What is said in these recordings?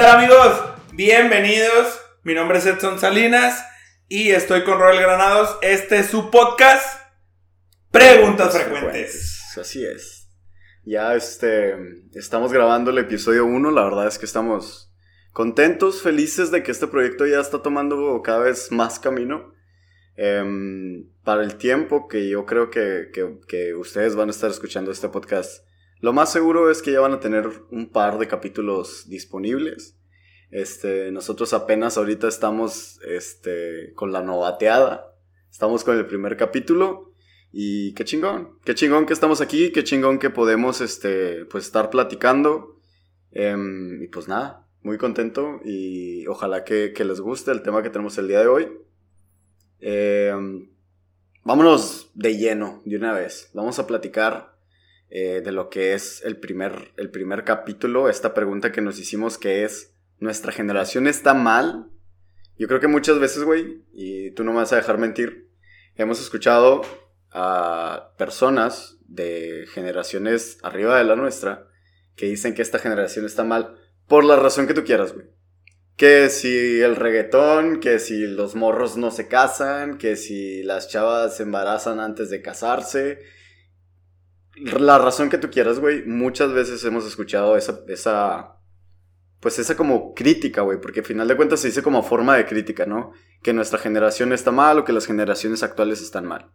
¿Qué tal amigos? Bienvenidos. Mi nombre es Edson Salinas y estoy con Roel Granados. Este es su podcast Preguntas Frecuentes. Así es. Ya este estamos grabando el episodio 1, la verdad es que estamos contentos, felices de que este proyecto ya está tomando cada vez más camino. Em, para el tiempo que yo creo que, que ustedes van a estar escuchando este podcast, lo más seguro es que ya van a tener un par de capítulos disponibles. Este, nosotros apenas ahorita estamos este, con la novateada. Estamos con el primer capítulo. Y qué chingón. Qué chingón que estamos aquí. Qué chingón que podemos este, pues, estar platicando. Em, y pues nada, muy contento. Y ojalá que, les guste el tema que tenemos el día de hoy. Em, vámonos de lleno, de una vez. Vamos a platicar eh, de lo que es el primer, el primer capítulo. Esta pregunta que nos hicimos que es nuestra generación está mal. Yo creo que muchas veces, güey, y tú no me vas a dejar mentir, hemos escuchado a personas de generaciones arriba de la nuestra que dicen que esta generación está mal por la razón que tú quieras, güey. Que si el reggaetón, que si los morros no se casan, que si las chavas se embarazan antes de casarse. La razón que tú quieras, güey. Muchas veces hemos escuchado esa, esa pues esa como crítica, güey, porque al final de cuentas se dice como forma de crítica, ¿no? Que nuestra generación está mal o que las generaciones actuales están mal.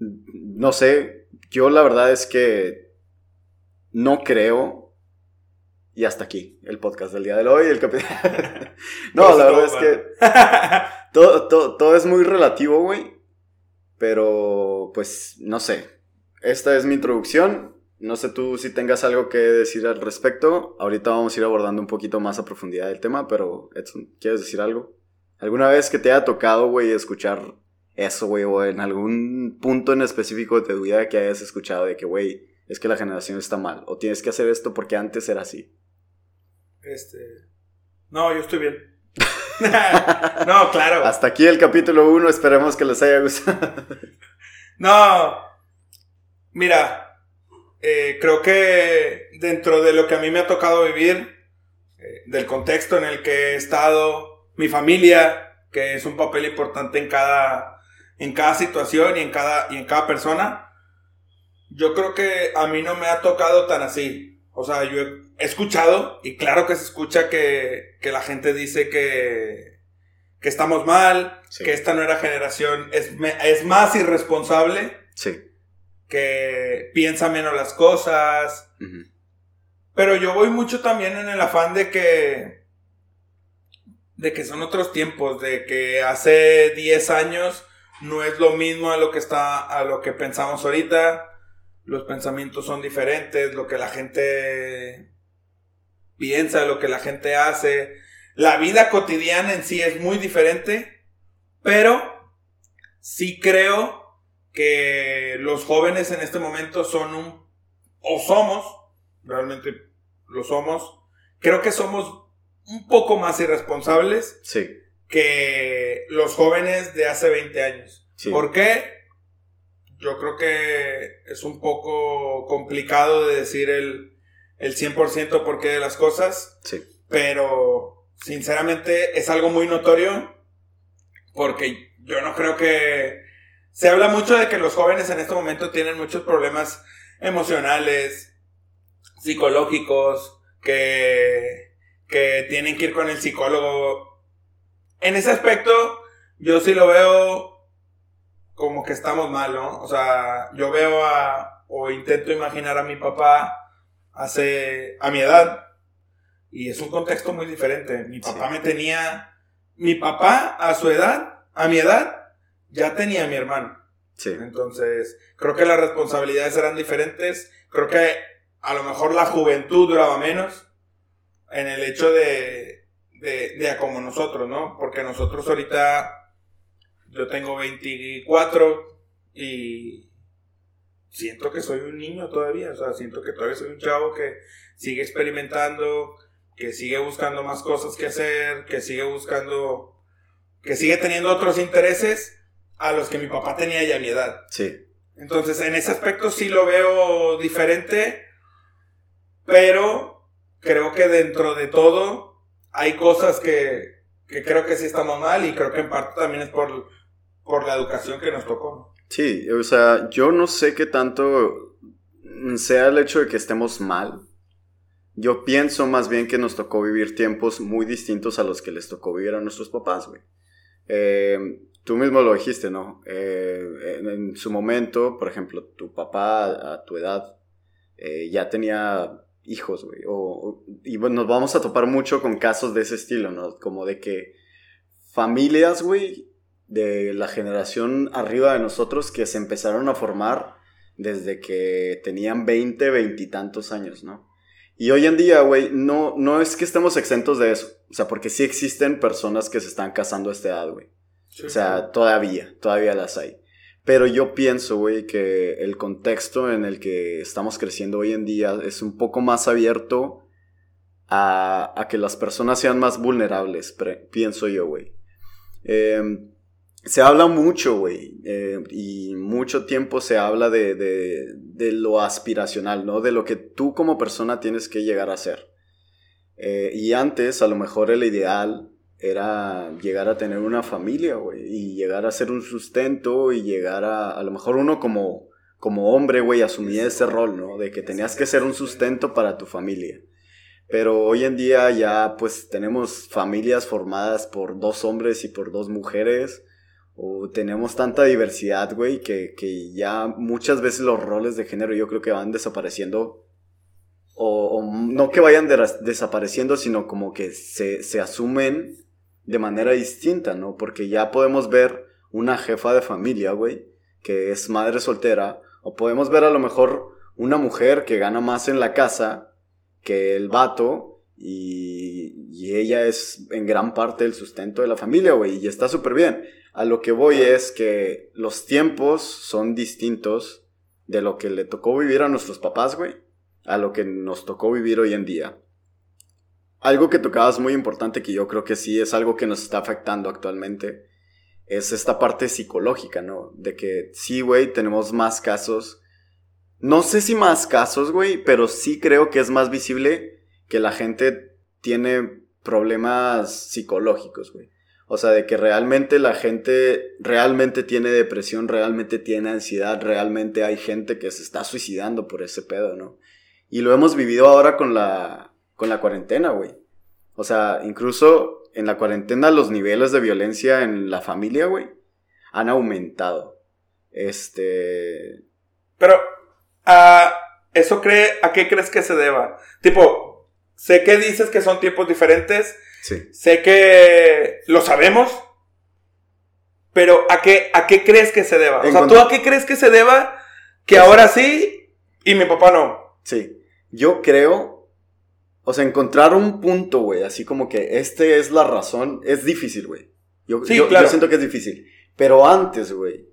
No sé, yo la verdad es que no creo, y hasta aquí el podcast del día de hoy, el no, la verdad es que todo, todo, todo es muy relativo, güey, pero pues no sé, esta es mi introducción, no sé tú si tengas algo que decir al respecto. Ahorita vamos a ir abordando un poquito más a profundidad el tema, pero Edson, ¿quieres decir algo? ¿Alguna vez que te haya tocado, güey, escuchar eso, güey, o en algún punto en específico de tu vida que hayas escuchado de que, güey, es que la generación está mal, o tienes que hacer esto porque antes era así? Este. No, yo estoy bien. no, claro. Hasta aquí el capítulo 1, esperemos que les haya gustado. no. Mira, eh, creo que dentro de lo que a mí me ha tocado vivir, eh, del contexto en el que he estado, mi familia, que es un papel importante en cada, en cada situación y en cada, y en cada persona, yo creo que a mí no me ha tocado tan así. O sea, yo he escuchado, y claro que se escucha que, que la gente dice que, que estamos mal, que esta nueva generación es, es más irresponsable. Sí que piensa menos las cosas. Pero yo voy mucho también en el afán de que. de que son otros tiempos, de que hace 10 años no es lo mismo a lo que está. a lo que pensamos ahorita. Los pensamientos son diferentes, lo que la gente piensa, lo que la gente hace. La vida cotidiana en sí es muy diferente, pero sí creo que los jóvenes en este momento son un, o somos, realmente lo somos, creo que somos un poco más irresponsables sí. que los jóvenes de hace 20 años. ¿Por qué? Yo creo que es un poco complicado de decir el, el 100% por qué de las cosas, sí. pero sinceramente es algo muy notorio porque yo no creo que se habla mucho de que los jóvenes en este momento tienen muchos problemas emocionales, psicológicos, que, que tienen que ir con el psicólogo. En ese aspecto, yo sí lo veo como que estamos mal, ¿no? O sea, yo veo a, o intento imaginar a mi papá hace, a mi edad, y es un contexto muy diferente. Mi papá me tenía, mi papá a su edad, a mi edad, ya tenía mi hermano. Sí. Entonces, creo que las responsabilidades eran diferentes. Creo que a lo mejor la juventud duraba menos en el hecho de, de, de como nosotros, ¿no? Porque nosotros ahorita, yo tengo 24 y siento que soy un niño todavía, o sea, siento que todavía soy un chavo que sigue experimentando, que sigue buscando más cosas que hacer, que sigue buscando, que sigue teniendo otros intereses a los que mi papá tenía ya mi edad. Sí. Entonces, en ese aspecto sí lo veo diferente, pero creo que dentro de todo hay cosas que, que creo que sí estamos mal y creo que en parte también es por, por la educación que nos tocó. Sí, o sea, yo no sé qué tanto sea el hecho de que estemos mal. Yo pienso más bien que nos tocó vivir tiempos muy distintos a los que les tocó vivir a nuestros papás, güey. Eh, tú mismo lo dijiste, ¿no? Eh, en, su momento, por ejemplo, tu papá a tu edad eh, ya tenía hijos, güey. y bueno, nos vamos a topar mucho con casos de ese estilo, ¿no? Como de que familias, güey, de la generación arriba de nosotros que se empezaron a formar desde que tenían 20, 20 y tantos años, ¿no? Y hoy en día, güey, no, no es que estemos exentos de eso. O sea, porque sí existen personas que se están casando a esta edad, güey. O sea, todavía, todavía las hay. Pero yo pienso, güey, que el contexto en el que estamos creciendo hoy en día es un poco más abierto a, a que las personas sean más vulnerables, pienso yo, güey. Eh, se habla mucho, güey, eh, y mucho tiempo se habla de, de, de, lo aspiracional, ¿no? De lo que tú como persona tienes que llegar a ser. Eh, y antes, a lo mejor el ideal era llegar a tener una familia, güey, y llegar a ser un sustento y llegar a, a lo mejor uno como, como hombre, güey, asumía ese rol, ¿no? De que tenías que ser un sustento para tu familia. Pero hoy en día ya, pues, tenemos familias formadas por dos hombres y por dos mujeres o tenemos tanta diversidad, güey, que, que, ya muchas veces los roles de género yo creo que van desapareciendo. O, no que vayan desapareciendo, sino como que se, se asumen de manera distinta, ¿no? Porque ya podemos ver una jefa de familia, güey, que es madre soltera, o podemos ver a lo mejor una mujer que gana más en la casa que el vato y, y ella es en gran parte el sustento de la familia, güey, y está súper bien. A lo que voy es que los tiempos son distintos de lo que le tocó vivir a nuestros papás, güey, a lo que nos tocó vivir hoy en día. Algo que tocabas muy importante que yo creo que sí es algo que nos está afectando actualmente es esta parte psicológica, ¿no? De que sí, güey, tenemos más casos. No sé si más casos, güey, pero sí creo que es más visible que la gente tiene problemas psicológicos, güey. O sea, de que realmente la gente realmente tiene depresión, realmente tiene ansiedad, realmente hay gente que se está suicidando por ese pedo, ¿no? Y lo hemos vivido ahora con la, con la cuarentena, güey. O sea, incluso en la cuarentena los niveles de violencia en la familia, güey, han aumentado. Este... Pero, ¿a ¿eso cree, a qué crees que se deba? Tipo, sé que dices que son tiempos diferentes, Sé que lo sabemos, pero ¿a qué, ¿a qué crees que se deba? O sea, ¿tú a qué crees que se deba que ahora sí y mi papá no? Sí, yo creo, o sea, encontrar un punto, güey, así como que este es la razón, es difícil, güey. Yo, yo, yo siento que es difícil. Pero antes, güey,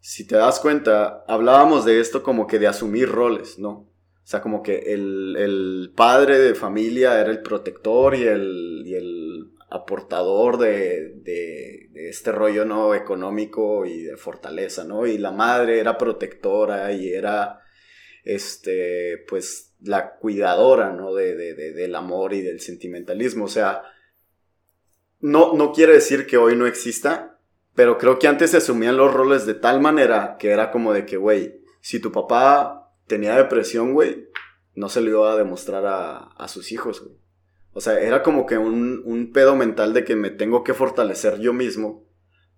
si te das cuenta, hablábamos de esto como que de asumir roles, ¿no? O sea, como que el, padre de familia era el protector y el, el aportador de, de, este rollo no económico y de fortaleza, ¿no? Y la madre era protectora y era, este, pues, la cuidadora, ¿no? De, del amor y del sentimentalismo. O sea, no, no quiere decir que hoy no exista, pero creo que antes se asumían los roles de tal manera que era como de que, güey, si tu papá tenía depresión, güey, no se lo iba a demostrar a, sus hijos, güey. O sea, era como que un, un, pedo mental de que me tengo que fortalecer yo mismo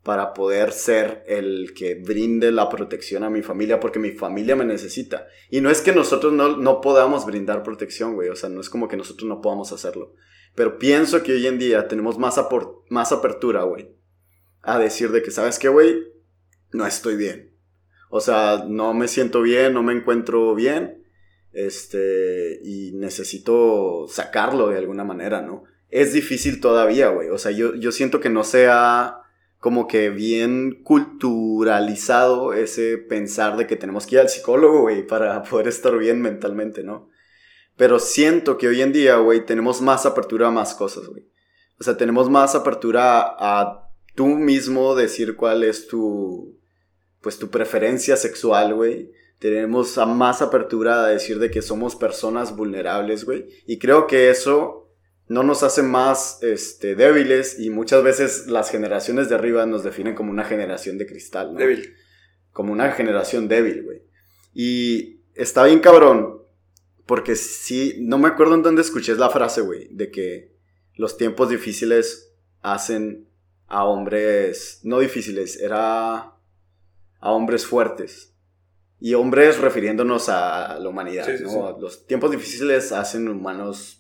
para poder ser el que brinde la protección a mi familia, porque mi familia me necesita. Y no es que nosotros no, no podamos brindar protección, güey. O sea, no es como que nosotros no podamos hacerlo. Pero pienso que hoy en día tenemos más, más apertura, güey. A decir de que, ¿sabes qué, güey? No estoy bien o sea, no me siento bien, no me encuentro bien. Este, y necesito sacarlo de alguna manera, ¿no? Es difícil todavía, güey. O sea, yo, yo siento que no sea como que bien culturalizado ese pensar de que tenemos que ir al psicólogo, güey, para poder estar bien mentalmente, ¿no? Pero siento que hoy en día, güey, tenemos más apertura a más cosas, güey. O sea, tenemos más apertura a tú mismo decir cuál es tu, pues tu preferencia sexual, güey, tenemos a más apertura a decir de que somos personas vulnerables, güey. Y creo que eso no nos hace más este, débiles y muchas veces las generaciones de arriba nos definen como una generación de cristal, ¿no? Débil. Como una generación débil, güey. Y está bien cabrón, porque sí, no me acuerdo en dónde escuché la frase, güey, de que los tiempos difíciles hacen a hombres, no difíciles, era a hombres fuertes. Y hombres refiriéndonos a la humanidad, Sí, sí, ¿no? Los tiempos difíciles hacen humanos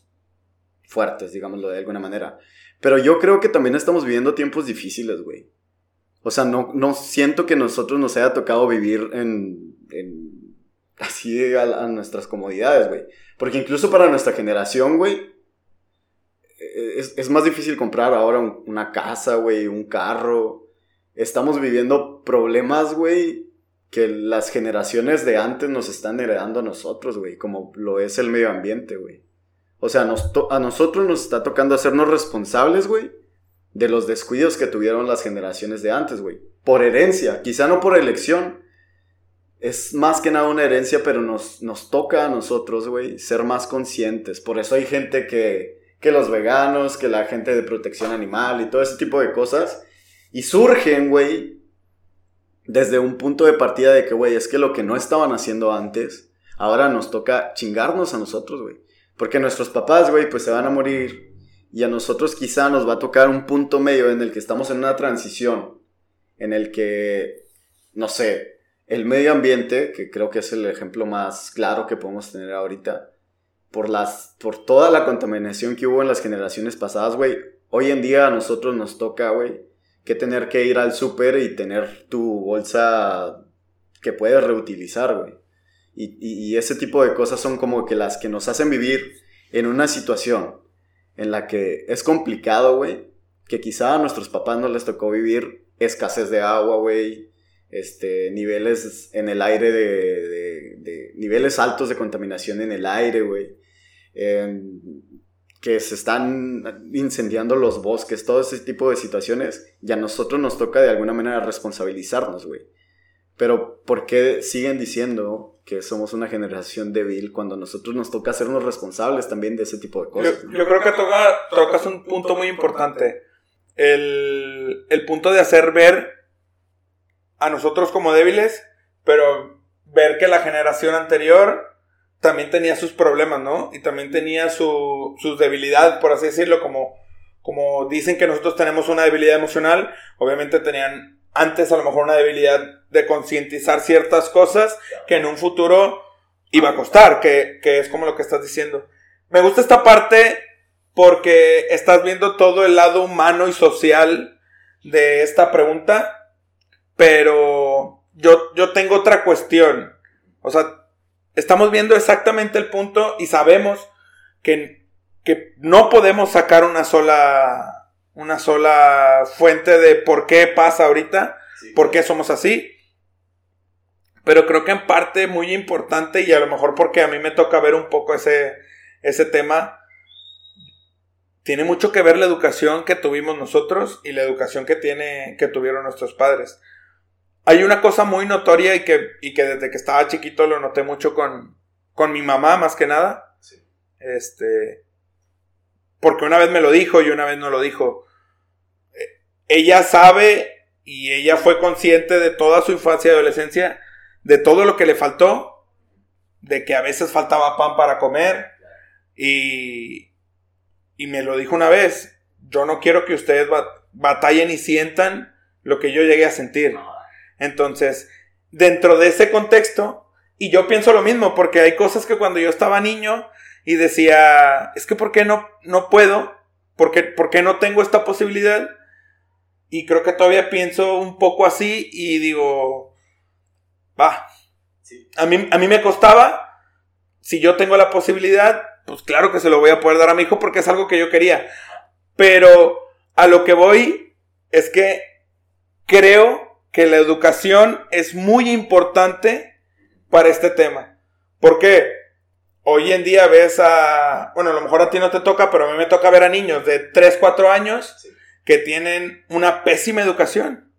fuertes, digámoslo de alguna manera. Pero yo creo que también estamos viviendo tiempos difíciles, güey. O sea, no, no siento que nosotros nos haya tocado vivir en, en así a, nuestras comodidades, güey. Porque incluso para nuestra generación, güey, es, es más difícil comprar ahora un- una casa, güey, un carro. Estamos viviendo problemas, güey, que las generaciones de antes nos están heredando a nosotros, güey, como lo es el medio ambiente, güey. O sea, a nosotros nos está tocando hacernos responsables, güey, de los descuidos que tuvieron las generaciones de antes, güey. Por herencia, quizá no por elección. Es más que nada una herencia, pero nos, nos toca a nosotros, güey, ser más conscientes. Por eso hay gente que, que los veganos, que la gente de protección animal y todo ese tipo de cosas. Y surgen, güey, desde un punto de partida de que, güey, es que lo que no estaban haciendo antes, ahora nos toca chingarnos a nosotros, güey. Porque nuestros papás, güey, pues se van a morir. Y a nosotros quizá nos va a tocar un punto medio en el que estamos en una transición. En el que, no sé, el medio ambiente, que creo que es el ejemplo más claro que podemos tener ahorita, por, las, por toda la contaminación que hubo en las generaciones pasadas, güey, hoy en día a nosotros nos toca, güey, que tener que ir al súper y tener tu bolsa que puedes reutilizar, güey. Y, y- ese tipo de cosas son como que las que nos hacen vivir en una situación en la que es complicado, güey, que quizá a nuestros papás no les tocó vivir escasez de agua, güey, este, niveles en el aire de, niveles altos de contaminación en el aire, güey, que se están incendiando los bosques, todo ese tipo de situaciones, y a nosotros nos toca de alguna manera responsabilizarnos, güey. Pero ¿por qué siguen diciendo que somos una generación débil cuando nosotros nos toca hacernos responsables también de ese tipo de cosas? yo creo que toca, tocas un punto muy importante. El, el punto de hacer ver a nosotros como débiles, pero ver que la generación anterior también tenía sus problemas, ¿no? Y también tenía su, sus debilidades, por así decirlo, como, como dicen que nosotros tenemos una debilidad emocional, obviamente tenían antes a lo mejor una debilidad de concientizar ciertas cosas que en un futuro iba a costar, que, que es como lo que estás diciendo. Me gusta esta parte porque estás viendo todo el lado humano y social de esta pregunta, pero yo, yo tengo otra cuestión. O sea, estamos viendo exactamente el punto y sabemos que, que no podemos sacar una sola, una sola fuente de por qué pasa ahorita, por qué somos así. Pero creo que en parte muy importante y a lo mejor porque a mí me toca ver un poco ese, ese tema, tiene mucho que ver la educación que tuvimos nosotros y la educación que, tiene, que tuvieron nuestros padres. Hay una cosa muy notoria y que, y que desde que estaba chiquito lo noté mucho con, con mi mamá más que nada. Este, porque una vez me lo dijo y una vez no lo dijo. Ella sabe y ella fue consciente de toda su infancia y adolescencia, de todo lo que le faltó, de que a veces faltaba pan para comer y, y me lo dijo una vez, yo no quiero que ustedes bat- batallen y sientan lo que yo llegué a sentir. Entonces, dentro de ese contexto, y yo pienso lo mismo, porque hay cosas que cuando yo estaba niño y decía, es que ¿por qué no, no puedo? ¿Por qué, por qué no tengo esta posibilidad? Y creo que todavía pienso un poco así y digo, va, a mí, a mí me costaba, si yo tengo la posibilidad, pues claro que se lo voy a poder dar a mi hijo porque es algo que yo quería. Pero a lo que voy es que creo que la educación es muy importante para este tema. Porque hoy en día ves a, bueno, a lo mejor a ti no te toca, pero a mí me toca ver a niños de 3, 4 años que tienen una pésima educación.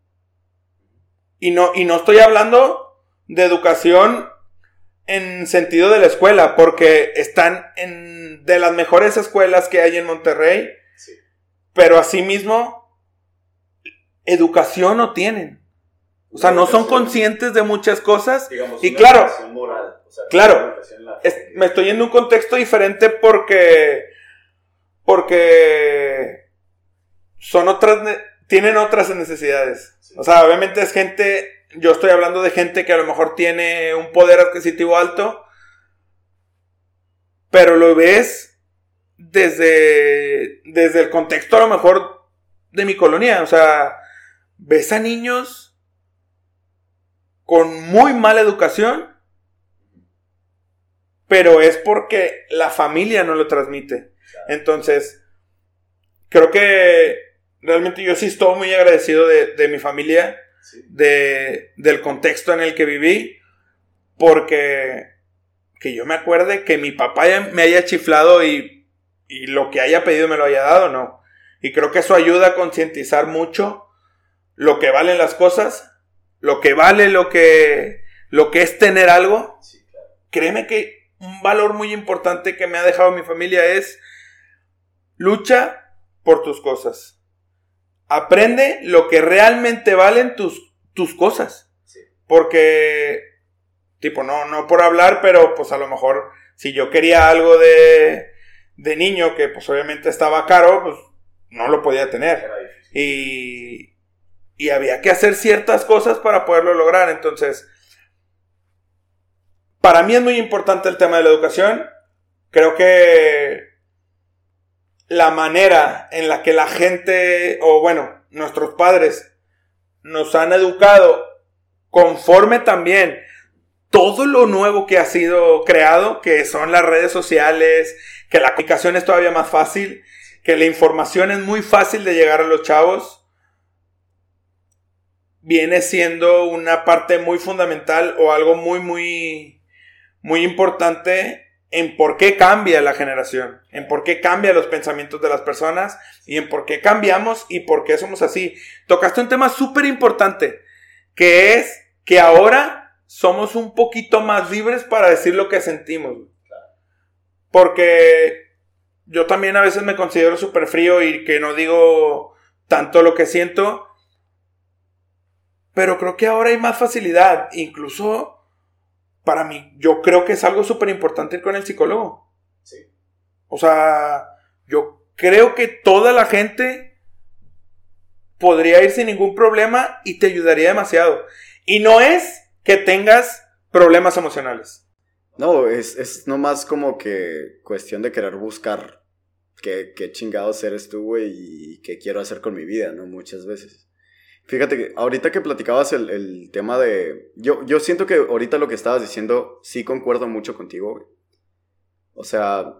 Y no, y no estoy hablando de educación en sentido de la escuela, porque están en de las mejores escuelas que hay en Monterrey, sí. pero asimismo educación no tienen. O sea, no son conscientes de muchas cosas. y claro, claro, me estoy en un contexto diferente porque, porque son otras, tienen otras necesidades. O sea, obviamente es gente, yo estoy hablando de gente que a lo mejor tiene un poder adquisitivo alto, pero lo ves desde, desde el contexto a lo mejor de mi colonia. O sea, ves a niños con muy mala educación, pero es porque la familia no lo transmite. Entonces, creo que realmente yo sí estoy muy agradecido de, mi familia, de, del contexto en el que viví, porque que yo me acuerde que mi papá me haya chiflado y, y lo que haya pedido me lo haya dado, no. Y creo que eso ayuda a concientizar mucho lo que valen las cosas lo que vale lo que, lo que es tener algo, créeme que un valor muy importante que me ha dejado mi familia es lucha por tus cosas. Aprende lo que realmente valen tus, tus cosas. Porque, tipo, no, no por hablar, pero pues a lo mejor si yo quería algo de, de niño que pues obviamente estaba caro, pues no lo podía tener. Y, y había que hacer ciertas cosas para poderlo lograr. Entonces, para mí es muy importante el tema de la educación. Creo que la manera en la que la gente, o bueno, nuestros padres nos han educado conforme también todo lo nuevo que ha sido creado, que son las redes sociales, que la comunicación es todavía más fácil, que la información es muy fácil de llegar a los chavos viene siendo una parte muy fundamental o algo muy, muy, muy importante en por qué cambia la generación, en por qué cambia los pensamientos de las personas y en por qué cambiamos y por qué somos así. Tocaste un tema súper importante, que es que ahora somos un poquito más libres para decir lo que sentimos. Porque yo también a veces me considero súper frío y que no digo tanto lo que siento, pero creo que ahora hay más facilidad. Incluso para mí, yo creo que es algo súper importante ir con el psicólogo. Sí. O sea, yo creo que toda la gente podría ir sin ningún problema y te ayudaría demasiado. Y no es que tengas problemas emocionales. No, es, es nomás como que cuestión de querer buscar qué, qué chingados eres tú, güey, y qué quiero hacer con mi vida, ¿no? Muchas veces. Fíjate que ahorita que platicabas el, tema de... Yo, yo siento que ahorita lo que estabas diciendo sí concuerdo mucho contigo, güey. O sea,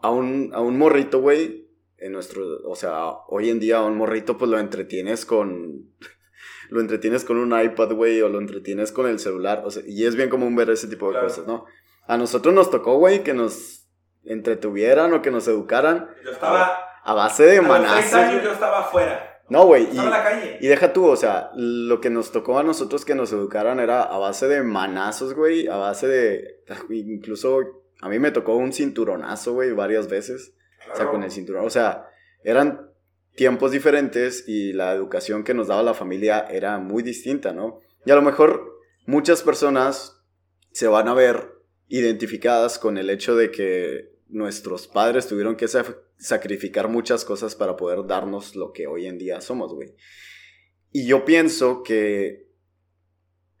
a un, a un morrito, güey, en nuestro... O sea, hoy en día a un morrito pues lo entretienes con... lo entretienes con un iPad, güey, o lo entretienes con el celular. O sea, y es bien común ver ese tipo de cosas, ¿no? A nosotros nos tocó, güey, que nos entretuvieran o que nos educaran. Yo estaba... A base de manazos. yo estaba afuera. No, güey. Y, y, deja tú, o sea, lo que nos tocó a nosotros que nos educaran era a base de manazos, güey, a base de... Incluso a mí me tocó un cinturonazo, güey, varias veces. O sea, con el cinturón. O sea, eran tiempos diferentes y la educación que nos daba la familia era muy distinta, ¿no? Y a lo mejor muchas personas se van a ver identificadas con el hecho de que nuestros padres tuvieron que sacrificar muchas cosas para poder darnos lo que hoy en día somos, güey. Y yo pienso que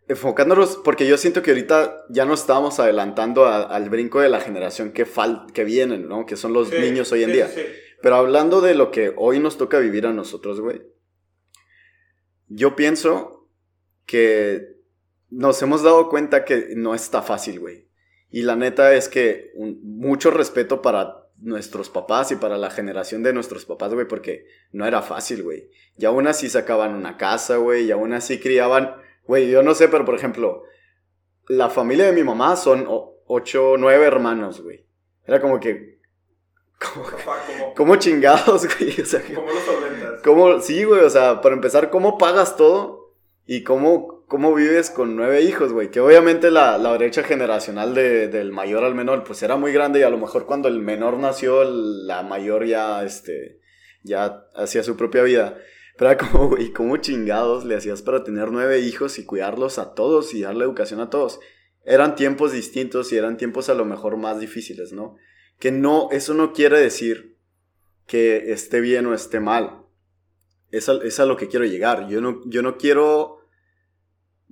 enfocándonos, porque yo siento que ahorita ya nos estamos adelantando al brinco de la generación que, fal que vienen, ¿no? Que son los niños hoy en día. Pero hablando de lo que hoy nos toca vivir a nosotros, güey. Yo pienso que nos hemos dado cuenta que no está fácil, güey. Y la neta es que mucho respeto para nuestros papás y para la generación de nuestros papás, güey, porque no era fácil, güey. Y aún así sacaban una casa, güey, y aún así criaban, güey, yo no sé, pero por ejemplo, la familia de mi mamá son ocho, nueve hermanos, güey. Era como que... Como, chingados, güey? O sea, ¿Cómo lo solventas? ¿cómo, sí, güey, o sea, para empezar, ¿cómo pagas todo? Y cómo ¿cómo, vives con nueve hijos, güey? Que obviamente la, la brecha generacional de, del mayor al menor, pues era muy grande y a lo mejor cuando el menor nació, la mayor ya, este, ya hacía su propia vida. Pero era como, güey, ¿cómo chingados le hacías para tener nueve hijos y cuidarlos a todos y darle educación a todos? Eran tiempos distintos y eran tiempos a lo mejor más difíciles, ¿no? Que no, eso no quiere decir que esté bien o esté mal. Es a, es a lo que quiero llegar. Yo no, yo no quiero,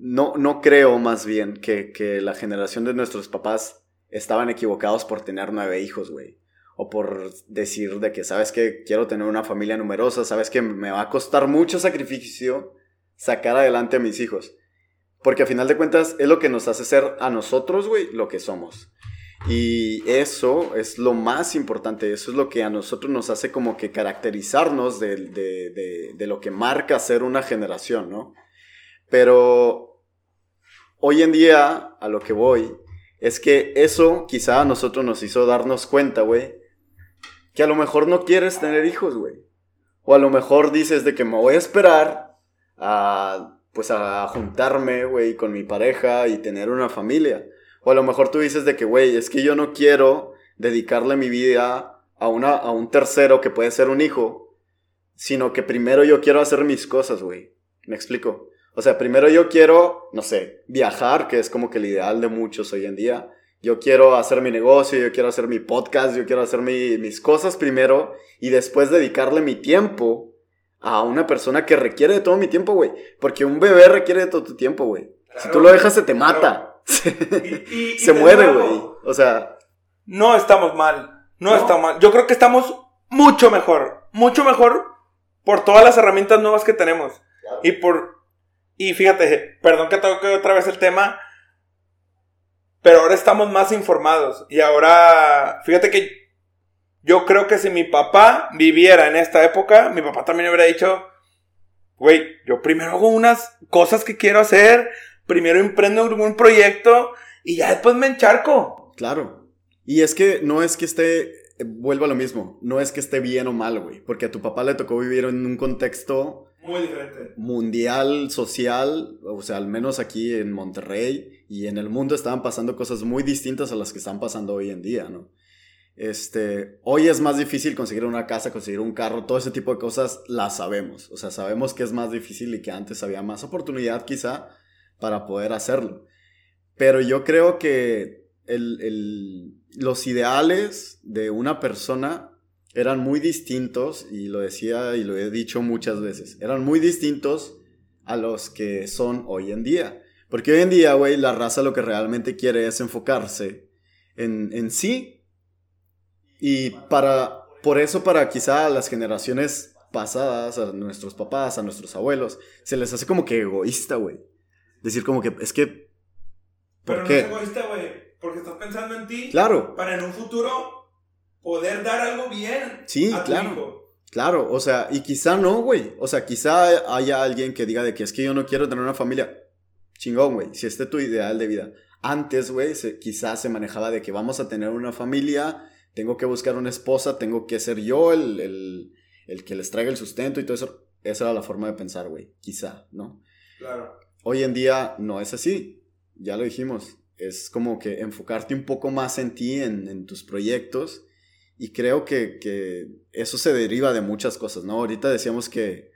no, no creo más bien que, que la generación de nuestros papás estaban equivocados por tener nueve hijos, güey o por decir de que, sabes que quiero tener una familia numerosa, sabes que me va a costar mucho sacrificio sacar adelante a mis hijos. Porque a final de cuentas es lo que nos hace ser a nosotros, güey, lo que somos. Y eso es lo más importante, eso es lo que a nosotros nos hace como que caracterizarnos de, de, de, de lo que marca ser una generación, ¿no? Pero hoy en día, a lo que voy, es que eso quizá a nosotros nos hizo darnos cuenta, güey, que a lo mejor no quieres tener hijos, güey. O a lo mejor dices de que me voy a esperar a, pues a juntarme, güey, con mi pareja y tener una familia. O a lo mejor tú dices de que, güey, es que yo no quiero dedicarle mi vida a, una, a un tercero que puede ser un hijo, sino que primero yo quiero hacer mis cosas, güey. ¿Me explico? O sea, primero yo quiero, no sé, viajar, que es como que el ideal de muchos hoy en día yo quiero hacer mi negocio, yo quiero hacer mi podcast, yo quiero hacer mis cosas primero y después dedicarle mi tiempo a una persona que requiere de todo mi tiempo, güey. Porque un bebé requiere de todo tu tiempo, güey. si tú lo dejas, se te mata. se muere, güey. O sea. No estamos mal. No, no está mal. Yo creo que estamos mucho mejor. Mucho mejor por todas las herramientas nuevas que tenemos. Y por. Y fíjate, perdón que toque otra vez el tema pero ahora estamos más informados. Y ahora, fíjate que yo creo que si mi papá viviera en esta época, mi papá también hubiera dicho, güey, yo primero hago unas cosas que quiero hacer, primero emprendo algún proyecto y ya después me encharco. Claro. Y es que no es que esté, vuelvo a lo mismo, no es que esté bien o mal, güey, porque a tu papá le tocó vivir en un contexto muy diferente. Mundial, social, o sea, al menos aquí en Monterrey y en el mundo estaban pasando cosas muy distintas a las que están pasando hoy en día, ¿no? Este, hoy es más difícil conseguir una casa, conseguir un carro, todo ese tipo de cosas las sabemos. O sea, sabemos que es más difícil y que antes había más oportunidad quizá para poder hacerlo. Pero yo creo que el, el, los ideales de una persona eran muy distintos, y lo decía y lo he dicho muchas veces, eran muy distintos a los que son hoy en día. Porque hoy en día, güey, la raza lo que realmente quiere es enfocarse en, en sí. Y para, por eso para quizá las generaciones pasadas, a nuestros papás, a nuestros abuelos, se les hace como que egoísta, güey. Decir como que, es que... ¿por Pero no es egoísta, güey, porque estás pensando en ti. Claro. Para en un futuro poder dar algo bien. Sí, claro. Claro, o sea, y quizá no, güey. O sea, quizá haya alguien que diga de que es que yo no quiero tener una familia. Chingón, güey. Si este es tu ideal de vida. Antes, güey, quizás se manejaba de que vamos a tener una familia, tengo que buscar una esposa, tengo que ser yo el, el, el que les traiga el sustento y todo eso. Esa era la forma de pensar, güey. Quizá, ¿no? Claro. Hoy en día no es así. Ya lo dijimos. Es como que enfocarte un poco más en ti, en, en tus proyectos y creo que, eso se deriva de muchas cosas, ¿no? Ahorita decíamos que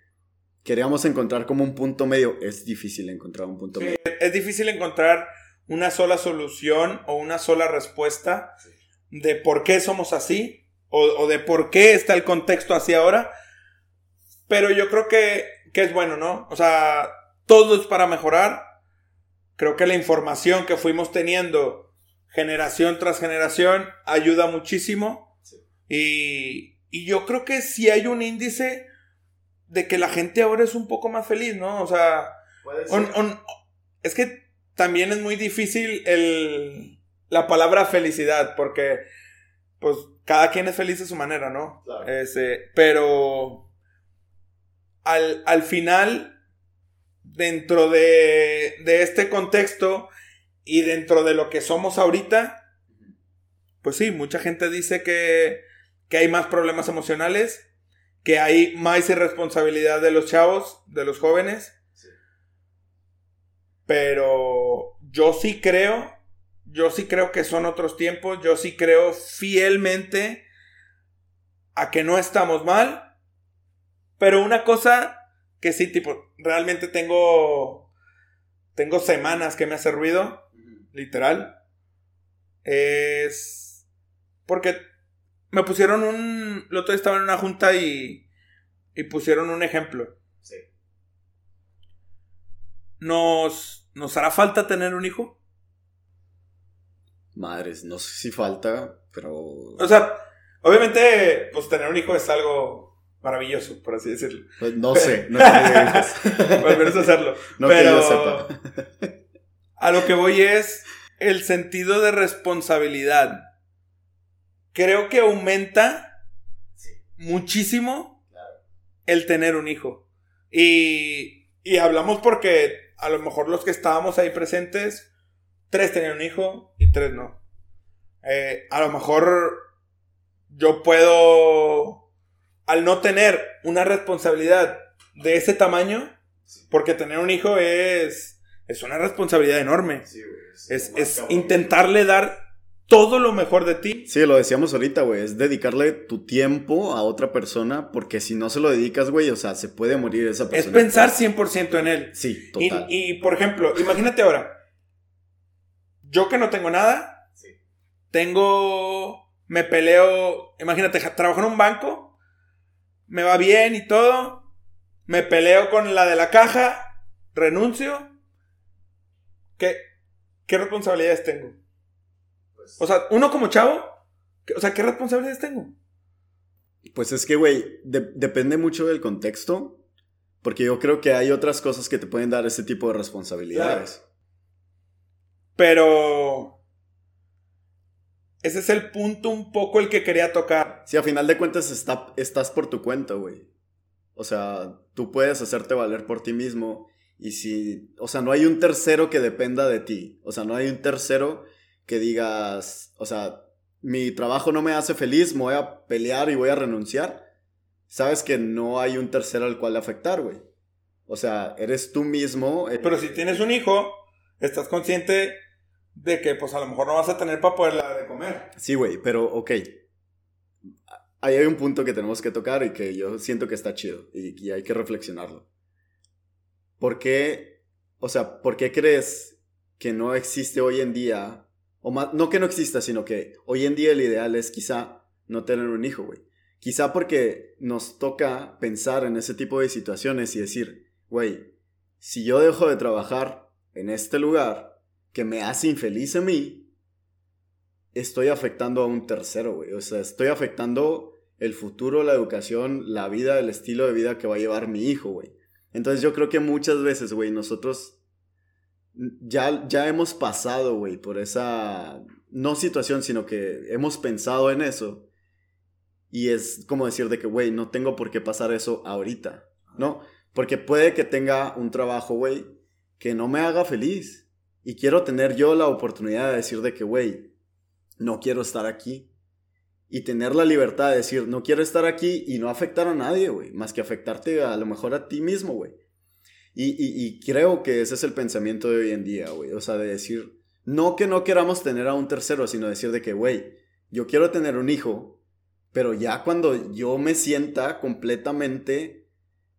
queríamos encontrar como un punto medio. Es difícil encontrar un punto medio. Es difícil encontrar una sola solución o una sola respuesta de por qué somos así o, de por qué está el contexto así ahora. Pero yo creo que, que es bueno, ¿no? O sea, todo es para mejorar. Creo que la información que fuimos teniendo generación tras generación ayuda muchísimo y, y yo creo que sí hay un índice de que la gente ahora es un poco más feliz, ¿no? O sea, es que también es muy difícil el, la palabra felicidad, porque pues cada quien es feliz de su manera, ¿no? Ese, pero al, al final, dentro de, de este contexto y dentro de lo que somos ahorita, pues sí, mucha gente dice que que hay más problemas emocionales, que hay más irresponsabilidad de los chavos, de los jóvenes. Pero yo sí creo, yo sí creo que son otros tiempos, yo sí creo fielmente a que no estamos mal. Pero una cosa que sí, tipo, realmente tengo, tengo semanas que me hace ruido, literal, es porque me pusieron un, el otro día estaba en una junta y, y pusieron un ejemplo. Sí. ¿Nos, ¿Nos hará falta tener un hijo? Madres, no sé si falta, pero... O sea, obviamente, pues tener un hijo es algo maravilloso, por así decirlo. Pues no sé, no sé. hacerlo. No pero sepa. a lo que voy es el sentido de responsabilidad. Creo que aumenta muchísimo el tener un hijo. Y, y hablamos porque a lo mejor los que estábamos ahí presentes, tres tenían un hijo y tres no. Eh, a lo mejor yo puedo, al no tener una responsabilidad de ese tamaño, porque tener un hijo es, es una responsabilidad enorme. es, es intentarle dar todo lo mejor de ti. Sí, lo decíamos ahorita, güey. Es dedicarle tu tiempo a otra persona, porque si no se lo dedicas, güey, o sea, se puede morir esa persona. Es pensar 100% en él. Sí, total. Y, por ejemplo, imagínate ahora. Yo que no tengo nada. Sí. Tengo. Me peleo. Imagínate, trabajo en un banco. Me va bien y todo. Me peleo con la de la caja. Renuncio. ¿Qué, qué responsabilidades tengo? O sea, uno como chavo, o sea, ¿qué responsabilidades tengo? Pues es que, güey, depende mucho del contexto. Porque yo creo que hay otras cosas que te pueden dar ese tipo de responsabilidades. Pero. Ese es el punto un poco el que quería tocar. Sí, a final de cuentas está, estás por tu cuenta, güey. O sea, tú puedes hacerte valer por ti mismo. Y si. O sea, no hay un tercero que dependa de ti. O sea, no hay un tercero que digas, o sea, mi trabajo no me hace feliz, me voy a pelear y voy a renunciar, sabes que no hay un tercero al cual afectar, güey. O sea, eres tú mismo. Eh, Pero si tienes un hijo, estás consciente de que pues a lo mejor no vas a tener para poderla de comer. Sí, güey, pero ok. Ahí hay un punto que tenemos que tocar y que yo siento que está chido y, y hay que reflexionarlo. ¿Por qué, o sea, por qué crees que no existe hoy en día o no que no exista, sino que hoy en día el ideal es quizá no tener un hijo, güey. Quizá porque nos toca pensar en ese tipo de situaciones y decir, güey, si yo dejo de trabajar en este lugar que me hace infeliz a mí, estoy afectando a un tercero, güey. O sea, estoy afectando el futuro, la educación, la vida, el estilo de vida que va a llevar mi hijo, güey. Entonces yo creo que muchas veces, güey, nosotros ya, ya hemos pasado, güey, por esa, no situación, sino que hemos pensado en eso. Y es como decir de que, güey, no tengo por qué pasar eso ahorita, ¿no? Porque puede que tenga un trabajo, güey, que no me haga feliz. Y quiero tener yo la oportunidad de decir de que, güey, no quiero estar aquí. Y tener la libertad de decir, no quiero estar aquí y no afectar a nadie, güey. Más que afectarte a lo mejor a ti mismo, güey. Y, creo que ese es el pensamiento de hoy en día, güey. O sea, de decir, no que no queramos tener a un tercero, sino decir de que, güey, yo quiero tener un hijo, pero ya cuando yo me sienta completamente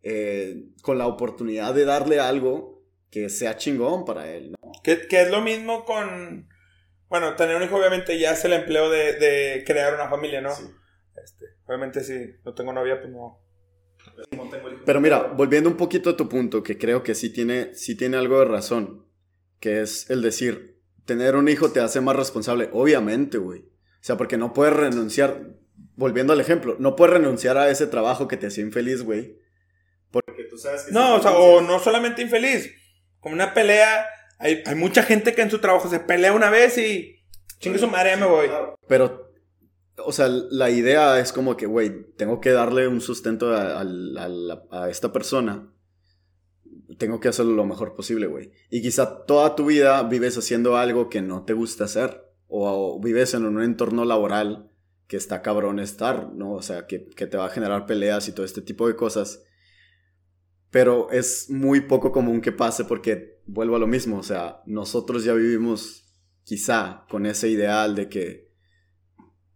eh, con la oportunidad de darle algo que sea chingón para él, ¿no? Que, es lo mismo con, bueno, tener un hijo obviamente ya es el empleo de, crear una familia, ¿no? Sí. Este, obviamente si no tengo novia, pues no, pero mira, volviendo un poquito a tu punto, que creo que sí tiene, sí tiene algo de razón, que es el decir, tener un hijo te hace más responsable, obviamente, güey. O sea, porque no puedes renunciar, volviendo al ejemplo, no puedes renunciar a ese trabajo que te hacía infeliz, güey. Porque tú sabes que... No, o sea, o no solamente infeliz, como una pelea, hay, hay, mucha gente que en su trabajo se pelea una vez y... Chingue su madre, ya me voy. Pero o sea, la idea es como que, güey, tengo que darle un sustento a, esta persona. Tengo que hacerlo lo mejor posible, güey. Y quizá toda tu vida vives haciendo algo que no te gusta hacer. O, vives en un entorno laboral que está cabrón estar, ¿no? O sea, que, que te va a generar peleas y todo este tipo de cosas. pero es muy poco común que pase porque vuelvo a lo mismo, o sea, nosotros ya vivimos quizá con ese ideal de que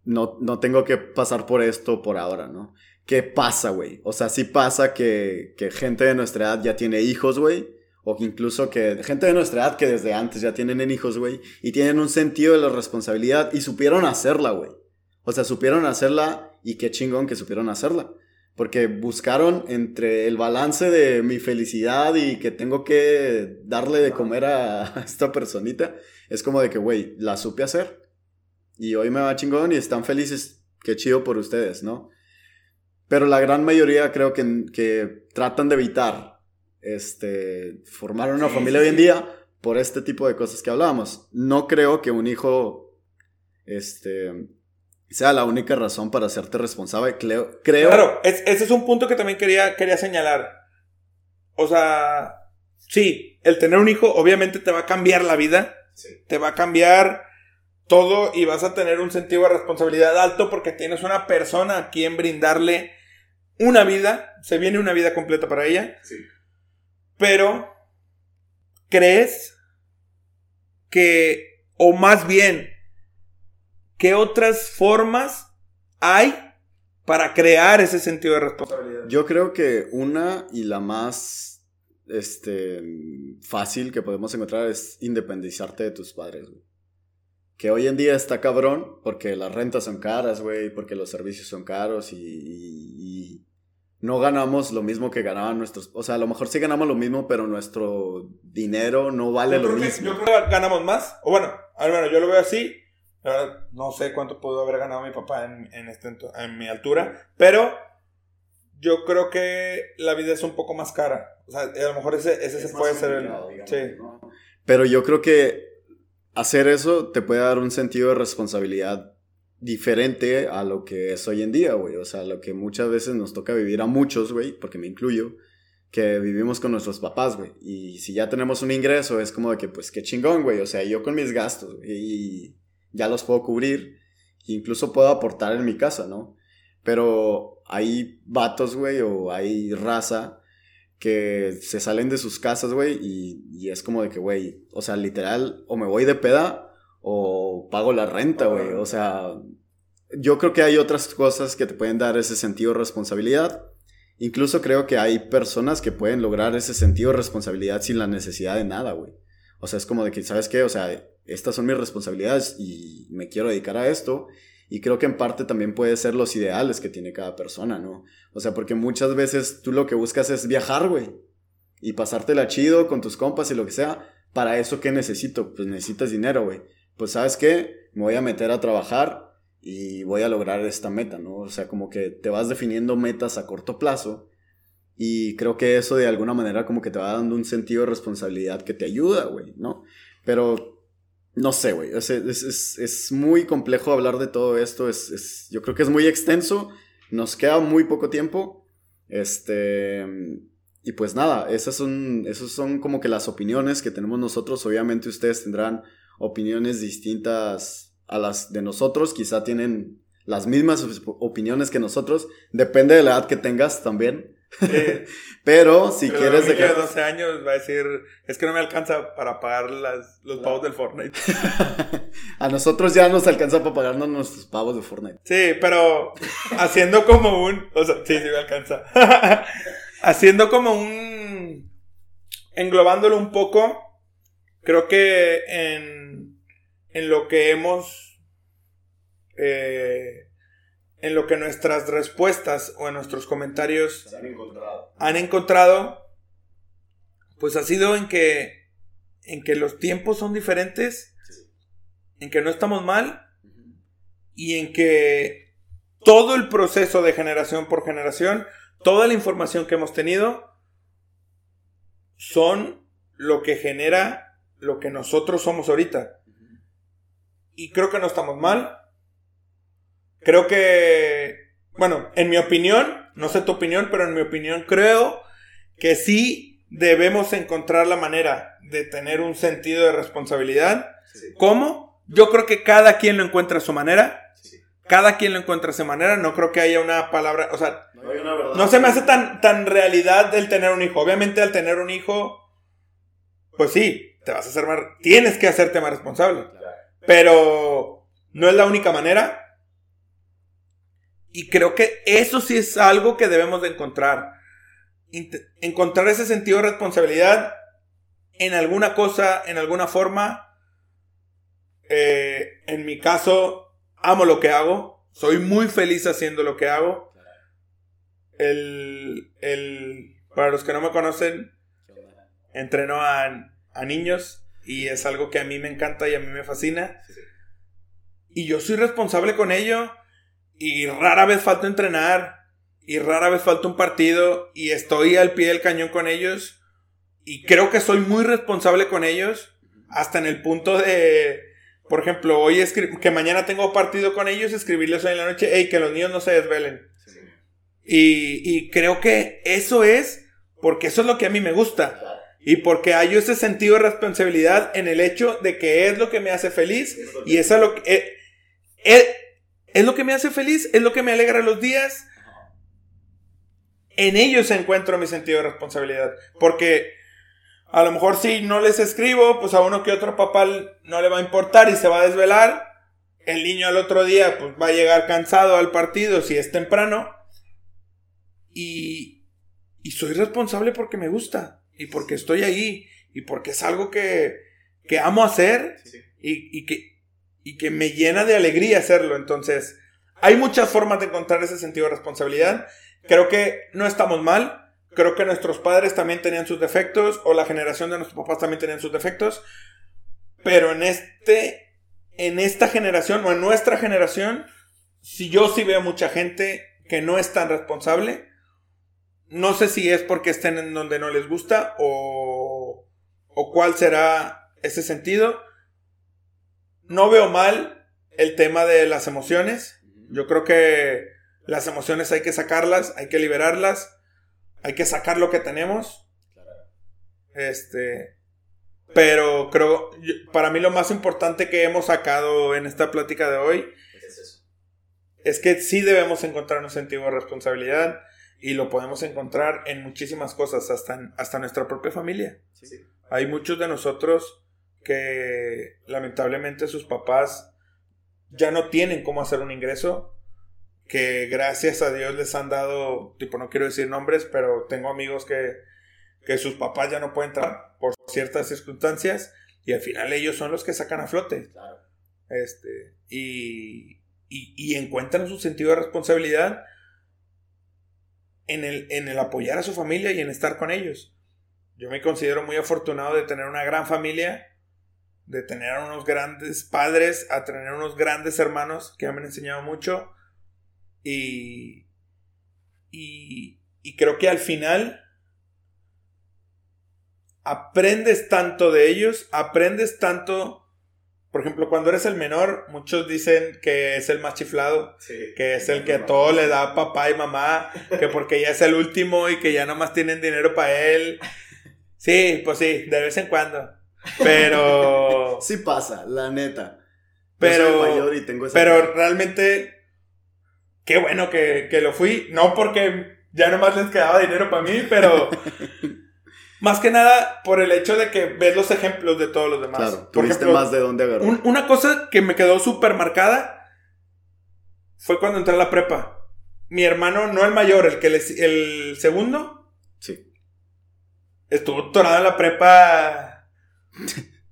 no, no tengo que pasar por esto por ahora, ¿no? ¿Qué pasa, güey? O sea, sí pasa que, que gente de nuestra edad ya tiene hijos, güey. O que incluso que gente de nuestra edad que desde antes ya tienen hijos, güey. Y tienen un sentido de la responsabilidad y supieron hacerla, güey. O sea, supieron hacerla y qué chingón que supieron hacerla. Porque buscaron entre el balance de mi felicidad y que tengo que darle de comer a esta personita. Es como de que, güey, la supe hacer. Y hoy me va chingón y están felices. Qué chido por ustedes, ¿no? Pero la gran mayoría creo que, que tratan de evitar este, formar una familia hoy en día por este tipo de cosas que hablábamos. No creo que un hijo este, sea la única razón para hacerte responsable. Creo. creo claro, ese es un punto que también quería, quería señalar. O sea, sí, el tener un hijo obviamente te va a cambiar la vida. Te va a cambiar todo y vas a tener un sentido de responsabilidad alto porque tienes una persona a quien brindarle una vida, se viene una vida completa para ella. Sí. Pero, ¿crees que, o más bien, qué otras formas hay para crear ese sentido de responsabilidad? Yo creo que una y la más este, fácil que podemos encontrar es independizarte de tus padres, Que hoy en día está cabrón porque las rentas son caras, güey, porque los servicios son caros y no ganamos lo mismo que ganaban nuestros. O sea, a lo mejor sí ganamos lo mismo, pero nuestro dinero no vale lo mismo. yo creo que ganamos más. O bueno, al menos yo lo veo así. No sé cuánto pudo haber ganado mi papá en, en, este, en mi altura, pero yo creo que la vida es un poco más cara. O sea, a lo mejor ese, ese se puede ser el. sí. Pero yo creo que hacer eso te puede dar un sentido de responsabilidad diferente a lo que es hoy en día, güey. O sea, lo que muchas veces nos toca vivir a muchos, güey, porque me incluyo, que vivimos con nuestros papás, güey. Y si ya tenemos un ingreso, es como de que, pues, qué chingón, güey. O sea, yo con mis gastos, y ya los puedo cubrir. Incluso puedo aportar en mi casa, ¿no? Pero hay vatos, güey, o hay raza que se salen de sus casas, güey, y, y es como de que, güey, o sea, literal, o me voy de peda o pago la renta, güey. O sea, yo creo que hay otras cosas que te pueden dar ese sentido de responsabilidad. Incluso creo que hay personas que pueden lograr ese sentido de responsabilidad sin la necesidad de nada, güey. O sea, es como de que, ¿sabes qué? O sea, estas son mis responsabilidades y me quiero dedicar a esto. Y creo que en parte también puede ser los ideales que tiene cada persona, ¿no? O sea, porque muchas veces tú lo que buscas es viajar, güey. Y pasártela chido con tus compas y lo que sea. Para eso, ¿qué necesito? Pues necesitas dinero, güey pues sabes qué, me voy a meter a trabajar y voy a lograr esta meta, ¿no? O sea, como que te vas definiendo metas a corto plazo y creo que eso de alguna manera como que te va dando un sentido de responsabilidad que te ayuda, güey, ¿no? Pero no sé, güey, es, es, es, muy complejo hablar de todo esto, es, yo creo que es muy extenso, nos queda muy poco tiempo, este... Y pues nada, esas son, esas son como que las opiniones que tenemos nosotros. Obviamente ustedes tendrán opiniones distintas a las de nosotros, quizá tienen las mismas opiniones que nosotros, depende de la edad que tengas también. Pero si quieres de que 12 años va a decir, es que no me alcanza para pagar las, los pavos del Fortnite. a nosotros ya nos alcanza para pagarnos nuestros pavos de Fortnite. Sí, pero haciendo como un, o sea, sí, sí me alcanza. haciendo como un englobándolo un poco, creo que en, en lo que hemos, eh, en lo que nuestras respuestas o en nuestros comentarios han encontrado. han encontrado, pues ha sido en que, en que los tiempos son diferentes, en que no estamos mal y en que todo el proceso de generación por generación, toda la información que hemos tenido, son lo que genera lo que nosotros somos ahorita. Y creo que no estamos mal. Creo que, bueno, en mi opinión, no sé tu opinión, pero en mi opinión creo que sí debemos encontrar la manera de tener un sentido de responsabilidad. ¿Cómo? Yo creo que cada quien lo encuentra a su manera. Cada quien lo encuentra a su manera. No creo que haya una palabra, o sea, no hay una verdad no se me hace tan, tan realidad el tener un hijo. Obviamente al tener un hijo, pues sí, te vas a hacer más, tienes que hacerte más responsable. Pero no es la única manera. Y creo que eso sí es algo que debemos de encontrar. encontrar ese sentido de responsabilidad en alguna cosa, en alguna forma. Eh, en mi caso, amo lo que hago. Soy muy feliz haciendo lo que hago. El, el, para los que no me conocen, entreno a, a niños y es algo que a mí me encanta y a mí me fascina. Y yo soy responsable con ello y rara vez falto entrenar y rara vez falta un partido y estoy al pie del cañón con ellos y creo que soy muy responsable con ellos hasta en el punto de por ejemplo, hoy que mañana tengo partido con ellos, escribirles hoy en la noche, hey, que los niños no se desvelen. Y, y creo que eso es porque eso es lo que a mí me gusta. Y porque hay ese sentido de responsabilidad en el hecho de que es lo que me hace feliz y es lo que eh, eh, es, lo que me hace feliz, es lo que me alegra los días. En ellos encuentro mi sentido de responsabilidad. Porque a lo mejor si no les escribo, pues a uno que otro papá no le va a importar y se va a desvelar. El niño al otro día pues va a llegar cansado al partido si es temprano. Y, y soy responsable porque me gusta. Y porque estoy ahí. Y porque es algo que, que amo hacer. Y, y, que, y que me llena de alegría hacerlo. Entonces, hay muchas formas de encontrar ese sentido de responsabilidad. Creo que no estamos mal. Creo que nuestros padres también tenían sus defectos, o la generación de nuestros papás también tenían sus defectos. Pero en este, en esta generación, o en nuestra generación, si yo sí veo mucha gente que no es tan responsable, no sé si es porque estén en donde no les gusta, o, o cuál será ese sentido no veo mal el tema de las emociones. Yo creo que las emociones hay que sacarlas, hay que liberarlas, hay que sacar lo que tenemos. Este, pero creo, para mí lo más importante que hemos sacado en esta plática de hoy es, que sí debemos encontrar un sentido de responsabilidad y lo podemos encontrar en muchísimas cosas, hasta en, hasta nuestra propia familia. Hay muchos de nosotros que lamentablemente sus papás ya no tienen cómo hacer un ingreso, que gracias a Dios les han dado, tipo no quiero decir nombres, pero tengo amigos que, que sus papás ya no pueden entrar por ciertas circunstancias y al final ellos son los que sacan a flote. Este, y, y, y, encuentran su sentido de responsabilidad en el, en el apoyar a su familia y en estar con ellos. Yo me considero muy afortunado de tener una gran familia de tener unos grandes padres a tener unos grandes hermanos que me han enseñado mucho. Y, y, y creo que al final aprendes tanto de ellos, aprendes tanto... Por ejemplo, cuando eres el menor, muchos dicen que es el más chiflado, que es el que a todo le da papá y mamá, que porque ya es el último y que ya nomás tienen dinero para él. Sí, pues sí, de vez en cuando. Pero. sí pasa, la neta. Pero. pero realmente. Qué bueno que, lo fui. No porque ya nomás les quedaba dinero para mí, pero. más que nada por el hecho de que ves los ejemplos de todos los demás. Claro, tuviste más de dónde agarrar. una cosa que me quedó súper marcada fue cuando entré a la prepa. Mi hermano, no el mayor, el que el segundo. Sí. Estuvo tornado en la prepa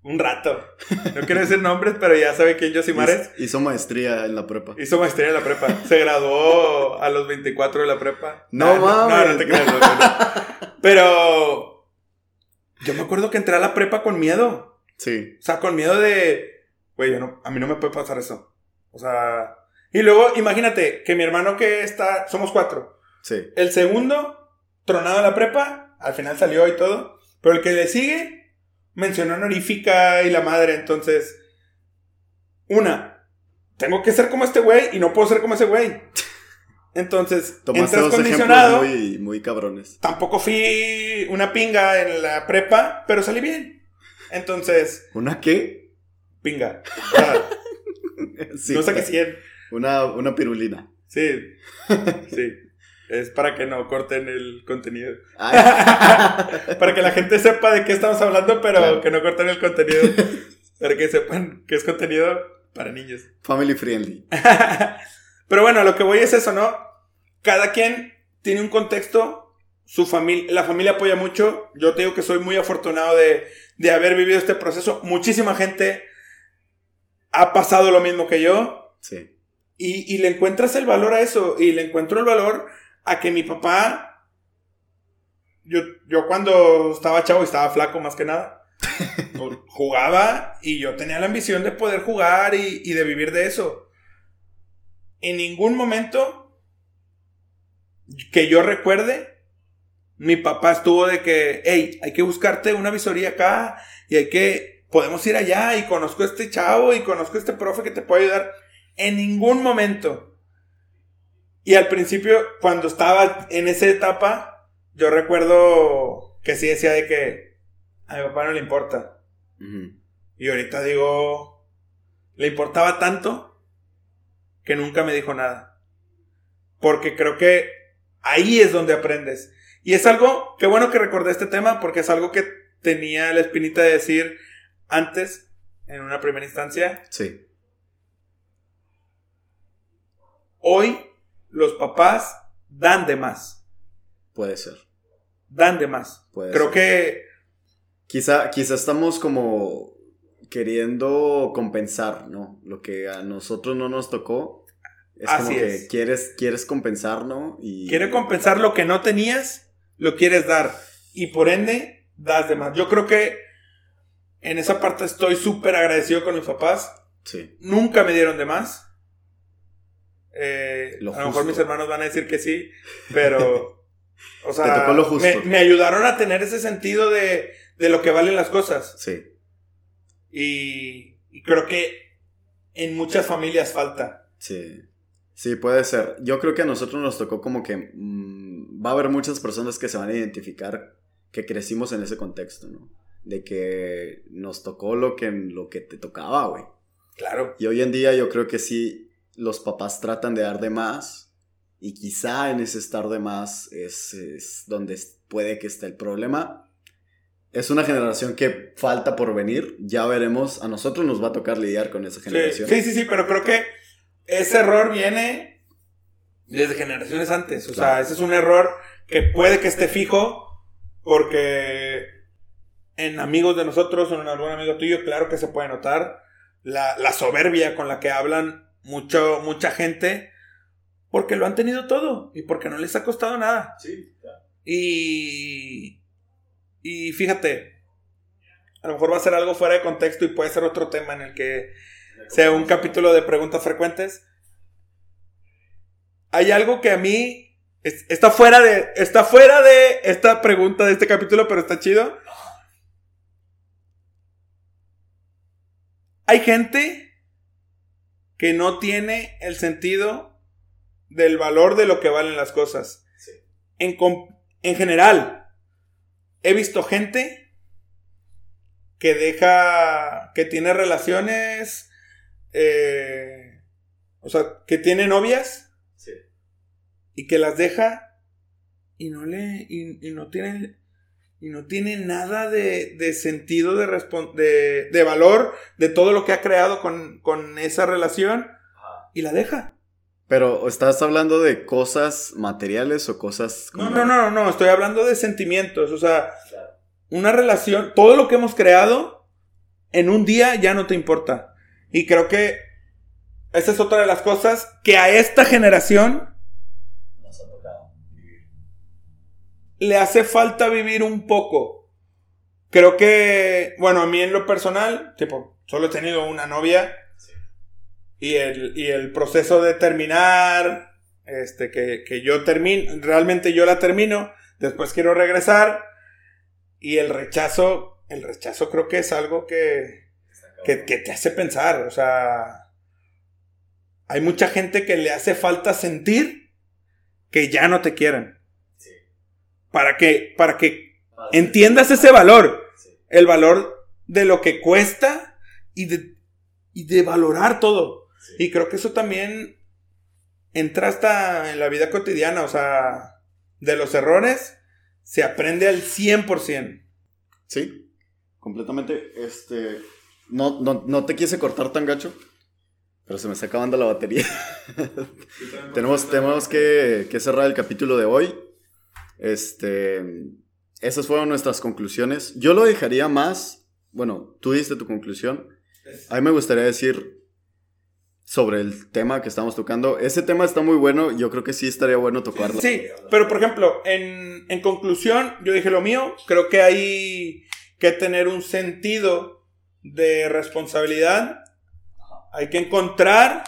un rato. No quiero decir nombres, pero ya sabe quién yo Mares. Hizo maestría en la prepa. Hizo maestría en la prepa. Se graduó a los 24 de la prepa. No mames. No, no, te creas. pero yo me acuerdo que entré a la prepa con miedo. Sí. O sea, con miedo de, güey, no, a mí no me puede pasar eso. O sea, y luego imagínate que mi hermano que está, somos cuatro. Sí. El segundo, tronado en la prepa, al final salió y todo. Pero el que le sigue, mención honorífica y la madre. Entonces, una, tengo que ser como este güey y no puedo ser como ese güey. Entonces, Tomaste entras condicionado. Muy, muy cabrones. Tampoco fui una pinga en la prepa, pero salí bien. Entonces. ¿Una qué? Pinga. no sé qué 100. Una, una pirulina. Sí. Sí. Es para que no corten el contenido. para que la gente sepa de qué estamos hablando, pero que no corten el contenido. para que sepan que es contenido para niños. Family friendly. pero bueno, lo que voy es eso, ¿no? Cada quien tiene un contexto, su familia, la familia apoya mucho. Yo te digo que soy muy afortunado de, de haber vivido este proceso. Muchísima gente ha pasado lo mismo que yo. Sí. Y, y, le encuentras el valor a eso. Y le encuentro el valor a que mi papá. Yo, yo cuando estaba chavo y estaba flaco más que nada. Pues, jugaba y yo tenía la ambición de poder jugar y, y de vivir de eso. En ningún momento que yo recuerde, mi papá estuvo de que, hey, hay que buscarte una visoría acá y hay que, podemos ir allá y conozco a este chavo y conozco a este profe que te puede ayudar. En ningún momento. Y al principio, cuando estaba en esa etapa, yo recuerdo que sí decía de que a mi papá no le importa. Y ahorita digo, le importaba tanto que nunca me dijo nada. Porque creo que ahí es donde aprendes. Y es algo, qué bueno que recordé este tema, porque es algo que tenía la espinita de decir antes, en una primera instancia. Sí. Hoy los papás dan de más. Puede ser. Dan de más. Puede Creo que... Quizá, quizá estamos como queriendo compensar, ¿no? Lo que a nosotros no nos tocó. Es Así como que es. quieres, quieres compensar, ¿no? Y... Quiere compensar lo que no tenías, lo quieres dar. Y por ende, das de más. Yo creo que en esa parte estoy súper agradecido con mis papás. Sí. Nunca me dieron de más. Eh, Lo a lo mejor mis hermanos van a decir que sí, pero. O sea, Te tocó lo justo. Me, me ayudaron a tener ese sentido de, de lo que valen las cosas. Sí. Y, y creo que en muchas familias falta. Sí. Sí, puede ser. Yo creo que a nosotros nos tocó como que mm, va a haber muchas personas que se van a identificar que crecimos en ese contexto, ¿no? De que nos tocó lo que, lo que te tocaba, güey. Claro. Y hoy en día yo creo que sí, los papás tratan de dar de más y quizá en ese estar de más es, es donde puede que esté el problema. Es una generación que falta por venir, ya veremos, a nosotros nos va a tocar lidiar con esa generación. sí, sí, sí, pero creo que ese error viene desde generaciones antes. O sea, ese es un error que puede que esté fijo porque en amigos de nosotros o en algún amigo tuyo, claro que se puede notar la, la soberbia con la que hablan mucho, mucha gente porque lo han tenido todo y porque no les ha costado nada. Sí, Y, y fíjate, a lo mejor va a ser algo fuera de contexto y puede ser otro tema en el que sea un capítulo de preguntas frecuentes. Hay algo que a mí es- está fuera de está fuera de esta pregunta de este capítulo, pero está chido. Hay gente que no tiene el sentido del valor de lo que valen las cosas. Sí. En, en general, he visto gente que deja, que tiene relaciones, eh, o sea, que tiene novias Sí. y que las deja y no le, y, y no tiene, y no tiene nada de, de sentido de, respon- de, de valor de todo lo que ha creado con, con esa relación y la deja. Pero, ¿estás hablando de cosas materiales o cosas... No, como- no, no, no, estoy hablando de sentimientos, o sea, una relación, todo lo que hemos creado en un día ya no te importa. Y creo que esa es otra de las cosas que a esta generación le hace falta vivir un poco. Creo que, bueno, a mí en lo personal, tipo, solo he tenido una novia y el, y el proceso de terminar, este, que, que yo termino, realmente yo la termino, después quiero regresar y el rechazo, el rechazo creo que es algo que, que, que te hace pensar, o sea, hay mucha gente que le hace falta sentir que ya no te quieren. Para que, para que entiendas ese valor, el valor de lo que cuesta y de, y de valorar todo. Y creo que eso también entra hasta en la vida cotidiana, o sea, de los errores se aprende al 100%. Sí, completamente. Este, no, no, no te quise cortar tan gacho, pero se me está acabando la batería. tenemos tenemos que, que, cerrar el capítulo de hoy. Este, esas fueron nuestras conclusiones. Yo lo dejaría más, bueno, tú diste tu conclusión. A mí me gustaría decir sobre el tema que estamos tocando. Ese tema está muy bueno, yo creo que sí estaría bueno tocarlo. Sí, pero por ejemplo, en, en conclusión, yo dije lo mío, creo que hay que tener un sentido de responsabilidad. Hay que encontrar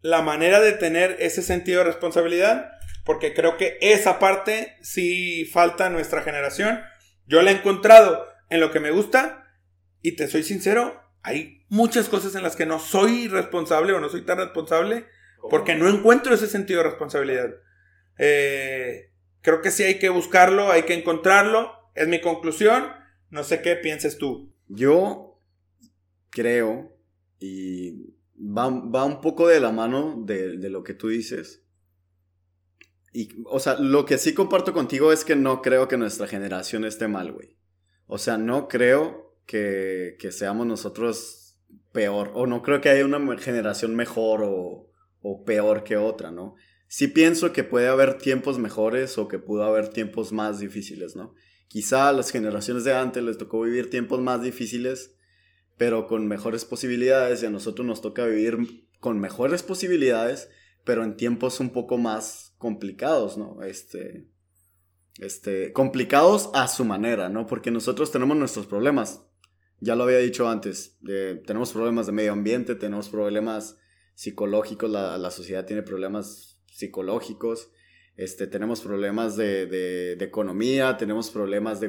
la manera de tener ese sentido de responsabilidad, porque creo que esa parte sí falta a nuestra generación. Yo la he encontrado en lo que me gusta y te soy sincero, hay muchas cosas en las que no soy responsable o no soy tan responsable porque no encuentro ese sentido de responsabilidad. Eh, creo que sí hay que buscarlo, hay que encontrarlo. Es mi conclusión. No sé qué pienses tú. Yo creo, y va, un poco de la mano de, de, lo que tú dices. Y, o sea, lo que sí comparto contigo es que no creo que nuestra generación esté mal, güey. O sea, no creo que, que seamos nosotros peor, o no creo que haya una generación mejor o, o, peor que otra, ¿no? Sí pienso que puede haber tiempos mejores o que pudo haber tiempos más difíciles, ¿no? Quizá a las generaciones de antes les tocó vivir tiempos más difíciles, pero con mejores posibilidades, y a nosotros nos toca vivir con mejores posibilidades, pero en tiempos un poco más complicados, ¿no? Este, este, complicados a su manera, ¿no? Porque nosotros tenemos nuestros problemas, ya lo había dicho antes, eh, tenemos problemas de medio ambiente, tenemos problemas psicológicos, la, la sociedad tiene problemas psicológicos, este, tenemos problemas de, de, de economía, tenemos problemas de,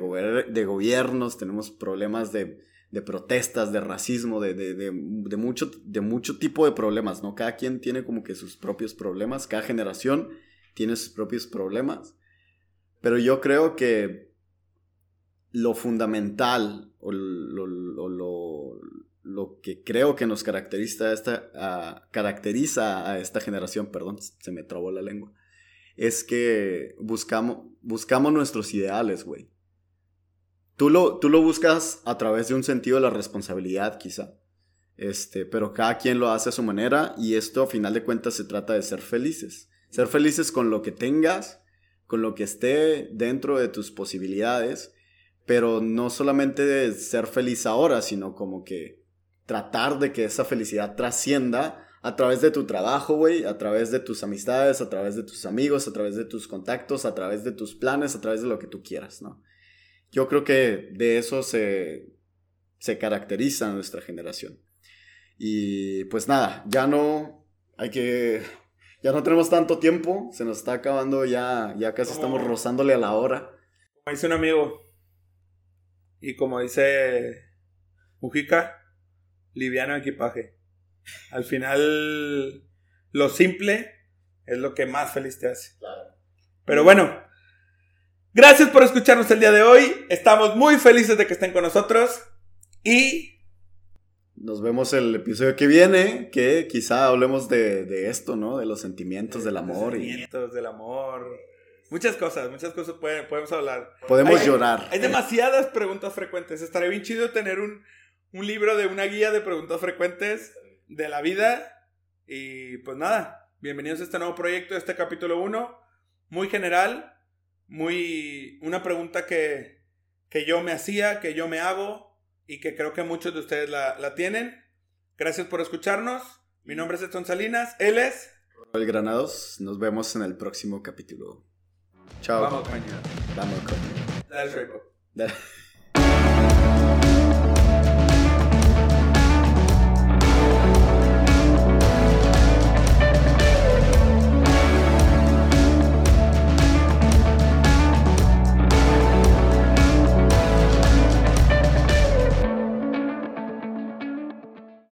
de gobiernos, tenemos problemas de, de protestas, de racismo, de, de, de, mucho, de mucho tipo de problemas, ¿no? Cada quien tiene como que sus propios problemas, cada generación tiene sus propios problemas, pero yo creo que lo fundamental o lo, lo, lo, que creo que nos caracteriza a, esta, caracteriza a esta generación, perdón, se me trabó la lengua, es que buscamos, buscamos nuestros ideales, güey. Tú lo, tú lo buscas a través de un sentido de la responsabilidad, quizá. Este, pero cada quien lo hace a su manera y esto a final de cuentas se trata de ser felices. Ser felices con lo que tengas, con lo que esté dentro de tus posibilidades pero no solamente de ser feliz ahora, sino como que tratar de que esa felicidad trascienda a través de tu trabajo, güey, a través de tus amistades, a través de tus amigos, a través de tus contactos, a través de tus planes, a través de lo que tú quieras, ¿no? Yo creo que de eso se, se caracteriza nuestra generación. Y pues nada, ya no hay que ya no tenemos tanto tiempo, se nos está acabando ya ya casi estamos rozándole a la hora. Como dice un amigo, y como dice Mujica, liviano equipaje. Al final, lo simple es lo que más feliz te hace. Pero bueno, gracias por escucharnos el día de hoy. Estamos muy felices de que estén con nosotros. Y nos vemos el episodio que viene, que quizá hablemos de, esto, ¿no? De los sentimientos del amor. Sentimientos del amor. Muchas cosas, muchas cosas podemos hablar. Podemos llorar. Hay, demasiadas preguntas frecuentes. Estaría bien chido tener un, un libro de una guía de preguntas frecuentes de la vida. Y pues nada, bienvenidos a este nuevo proyecto, este capítulo 1. Muy general, muy. Una pregunta que, que yo me hacía, que yo me hago y que creo que muchos de ustedes la, la tienen. Gracias por escucharnos. Mi nombre es Edson Salinas. Él es. El Granados. Nos vemos en el próximo capítulo. Chao. Vamos, coño. Vamos, coño. Dale,